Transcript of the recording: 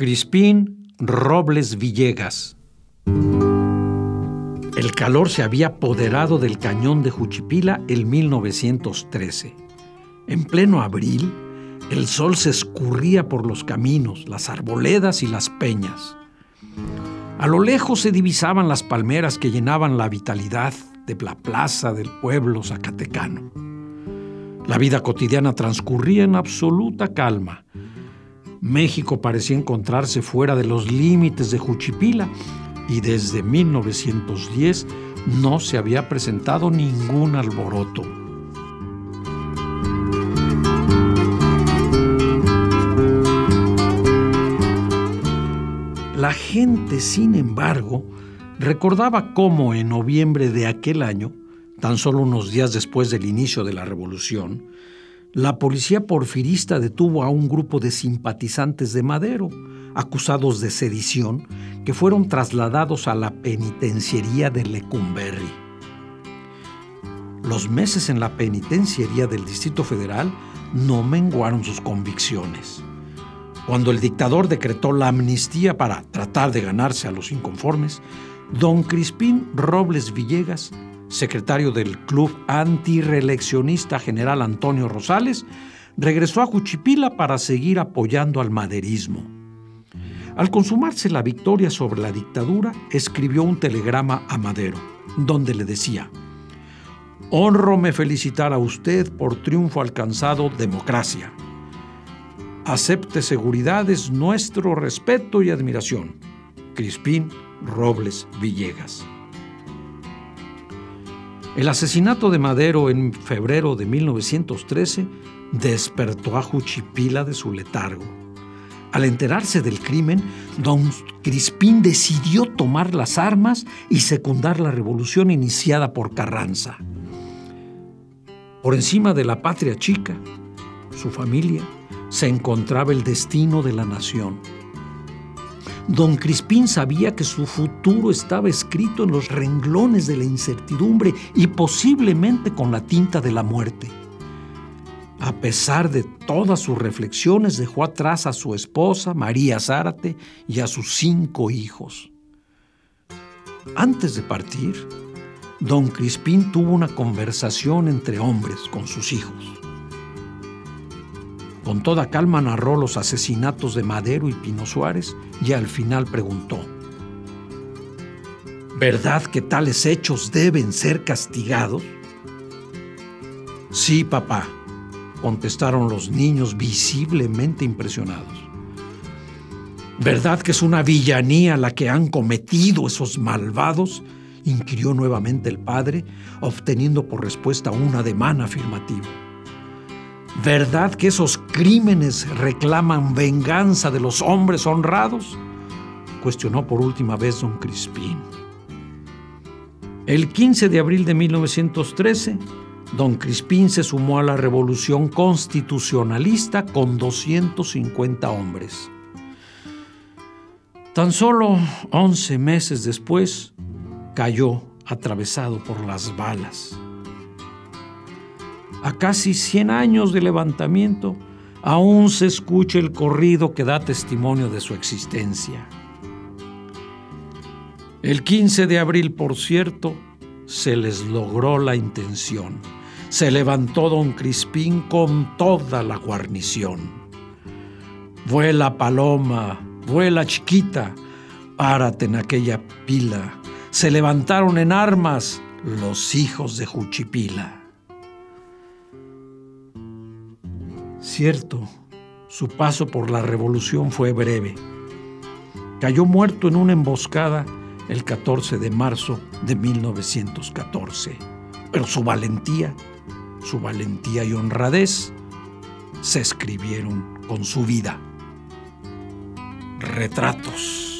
Crispín Robles Villegas. El calor se había apoderado del cañón de Juchipila en 1913. En pleno abril, el sol se escurría por los caminos, las arboledas y las peñas. A lo lejos se divisaban las palmeras que llenaban la vitalidad de la plaza del pueblo zacatecano. La vida cotidiana transcurría en absoluta calma. México parecía encontrarse fuera de los límites de Juchipila y desde 1910 no se había presentado ningún alboroto. La gente, sin embargo, recordaba cómo en noviembre de aquel año, tan solo unos días después del inicio de la revolución, la policía porfirista detuvo a un grupo de simpatizantes de Madero, acusados de sedición, que fueron trasladados a la penitenciaría de Lecumberri. Los meses en la penitenciaría del Distrito Federal no menguaron sus convicciones. Cuando el dictador decretó la amnistía para tratar de ganarse a los inconformes, don Crispín Robles Villegas, secretario del Club Antireeleccionista General Antonio Rosales, regresó a Juchipila para seguir apoyando al maderismo. Al consumarse la victoria sobre la dictadura, escribió un telegrama a Madero, donde le decía, Honro me felicitar a usted por triunfo alcanzado democracia acepte seguridades nuestro respeto y admiración. Crispín Robles Villegas. El asesinato de Madero en febrero de 1913 despertó a Juchipila de su letargo. Al enterarse del crimen, don Crispín decidió tomar las armas y secundar la revolución iniciada por Carranza. Por encima de la patria chica, su familia, se encontraba el destino de la nación. Don Crispín sabía que su futuro estaba escrito en los renglones de la incertidumbre y posiblemente con la tinta de la muerte. A pesar de todas sus reflexiones, dejó atrás a su esposa, María Zárate, y a sus cinco hijos. Antes de partir, don Crispín tuvo una conversación entre hombres con sus hijos. Con toda calma narró los asesinatos de Madero y Pino Suárez y al final preguntó, ¿verdad que tales hechos deben ser castigados? Sí, papá, contestaron los niños visiblemente impresionados. ¿Verdad que es una villanía la que han cometido esos malvados? inquirió nuevamente el padre, obteniendo por respuesta un ademán afirmativo. ¿Verdad que esos crímenes reclaman venganza de los hombres honrados? Cuestionó por última vez don Crispín. El 15 de abril de 1913, don Crispín se sumó a la revolución constitucionalista con 250 hombres. Tan solo 11 meses después, cayó atravesado por las balas a casi 100 años de levantamiento, aún se escucha el corrido que da testimonio de su existencia. El 15 de abril, por cierto, se les logró la intención. Se levantó don Crispín con toda la guarnición. Vuela paloma, vuela chiquita, párate en aquella pila. Se levantaron en armas los hijos de Juchipila. Cierto, su paso por la revolución fue breve. Cayó muerto en una emboscada el 14 de marzo de 1914. Pero su valentía, su valentía y honradez se escribieron con su vida. Retratos.